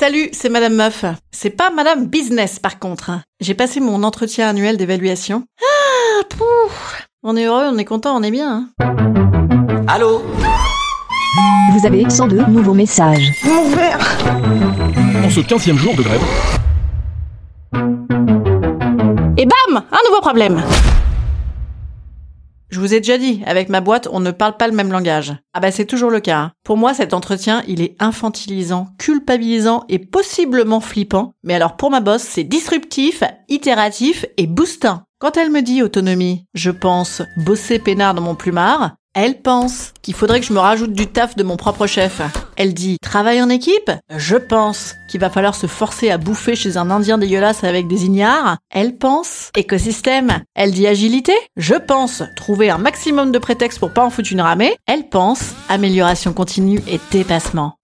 Salut, c'est Madame Meuf. C'est pas Madame Business par contre. J'ai passé mon entretien annuel d'évaluation. Ah, pouf On est heureux, on est content, on est bien. hein. Allô Vous avez 102 nouveaux messages. En ce 15 jour de grève, Et bam Un nouveau problème je vous ai déjà dit, avec ma boîte, on ne parle pas le même langage. Ah bah c'est toujours le cas. hein. Pour moi, cet entretien, il est infantilisant, culpabilisant et possiblement flippant. Mais alors pour ma boss, c'est disruptif, itératif et boostant. Quand elle me dit autonomie, je pense bosser peinard dans mon plumard. Elle pense qu'il faudrait que je me rajoute du taf de mon propre chef. Elle dit travail en équipe? Je pense qu'il va falloir se forcer à bouffer chez un indien dégueulasse avec des ignares. Elle pense écosystème. Elle dit agilité? Je pense trouver un maximum de prétextes pour pas en foutre une ramée. Elle pense amélioration continue et dépassement.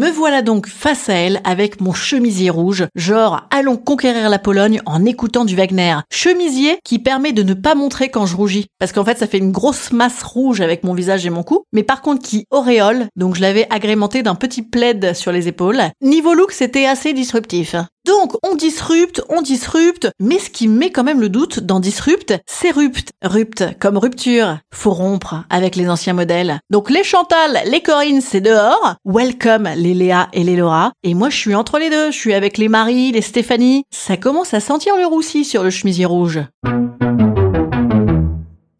Me voilà donc face à elle avec mon chemisier rouge, genre allons conquérir la Pologne en écoutant du Wagner. Chemisier qui permet de ne pas montrer quand je rougis, parce qu'en fait ça fait une grosse masse rouge avec mon visage et mon cou, mais par contre qui auréole, donc je l'avais agrémenté d'un petit plaid sur les épaules. Niveau look c'était assez disruptif. Donc, on disrupte, on disrupte, mais ce qui met quand même le doute dans disrupt, c'est rupt. Rupt, comme rupture. Faut rompre avec les anciens modèles. Donc, les Chantal, les Corinne, c'est dehors. Welcome, les Léa et les Laura. Et moi, je suis entre les deux. Je suis avec les Marie, les Stéphanie. Ça commence à sentir le roussi sur le chemisier rouge.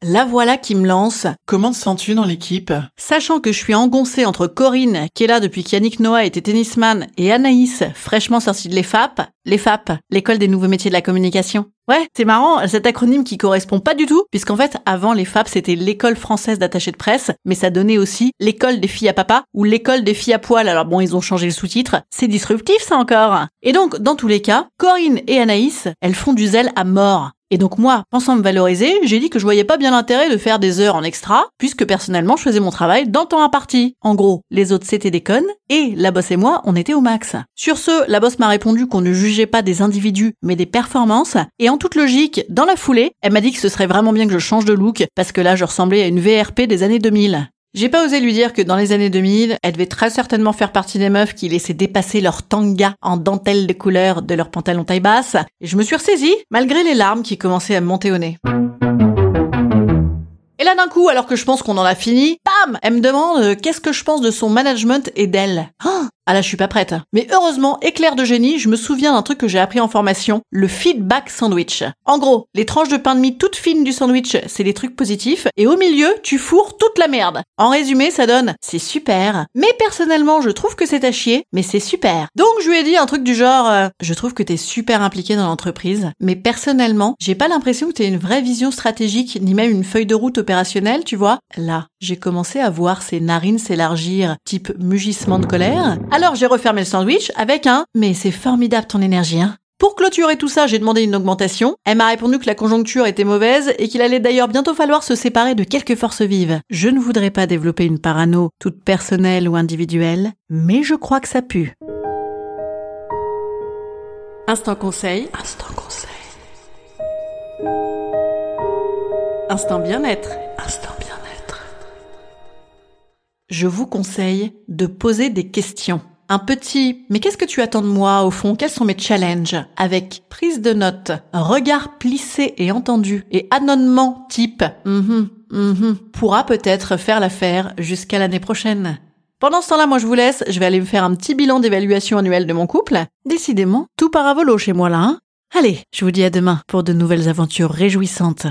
La voilà qui me lance. Comment te sens-tu dans l'équipe? Sachant que je suis engoncée entre Corinne, qui est là depuis qu'Yannick Noah était tennisman, et Anaïs, fraîchement sortie de l'EFAP, l'EFAP, l'école des nouveaux métiers de la communication. Ouais, c'est marrant, cet acronyme qui correspond pas du tout, puisqu'en fait, avant l'EFAP, c'était l'école française d'attaché de presse, mais ça donnait aussi l'école des filles à papa, ou l'école des filles à poil, alors bon, ils ont changé le sous-titre. C'est disruptif, ça encore. Et donc, dans tous les cas, Corinne et Anaïs, elles font du zèle à mort. Et donc moi, pensant me valoriser, j'ai dit que je voyais pas bien l'intérêt de faire des heures en extra, puisque personnellement je faisais mon travail dans le temps imparti. En gros, les autres c'était des connes, et la bosse et moi, on était au max. Sur ce, la bosse m'a répondu qu'on ne jugeait pas des individus, mais des performances, et toute logique, dans la foulée, elle m'a dit que ce serait vraiment bien que je change de look, parce que là je ressemblais à une VRP des années 2000. J'ai pas osé lui dire que dans les années 2000, elle devait très certainement faire partie des meufs qui laissaient dépasser leur tanga en dentelle de couleur de leur pantalon taille basse. Et je me suis ressaisie, malgré les larmes qui commençaient à me monter au nez. Et là d'un coup, alors que je pense qu'on en a fini, bam Elle me demande euh, qu'est-ce que je pense de son management et d'elle? Ah ah là, je suis pas prête. Mais heureusement, éclair de génie, je me souviens d'un truc que j'ai appris en formation, le feedback sandwich. En gros, les tranches de pain de mie toutes fines du sandwich, c'est les trucs positifs, et au milieu, tu fourres toute la merde. En résumé, ça donne c'est super, mais personnellement, je trouve que c'est à chier, mais c'est super. Donc je lui ai dit un truc du genre, euh, je trouve que t'es super impliqué dans l'entreprise, mais personnellement, j'ai pas l'impression que t'aies une vraie vision stratégique, ni même une feuille de route opérationnelle, tu vois. Là, j'ai commencé à voir ses narines s'élargir, type mugissement de colère. J'ai refermé le sandwich avec un Mais c'est formidable ton énergie, hein. Pour clôturer tout ça, j'ai demandé une augmentation. Elle m'a répondu que la conjoncture était mauvaise et qu'il allait d'ailleurs bientôt falloir se séparer de quelques forces vives. Je ne voudrais pas développer une parano toute personnelle ou individuelle, mais je crois que ça pue. Instant conseil. Instant conseil. Instant bien-être. Instant bien-être. Je vous conseille de poser des questions. Un petit mais qu'est-ce que tu attends de moi au fond? Quels sont mes challenges? Avec prise de notes, regard plissé et entendu et anonnement type mhm mhm pourra peut-être faire l'affaire jusqu'à l'année prochaine. Pendant ce temps-là, moi je vous laisse, je vais aller me faire un petit bilan d'évaluation annuelle de mon couple. Décidément, tout part à volo chez moi là. Hein Allez, je vous dis à demain pour de nouvelles aventures réjouissantes.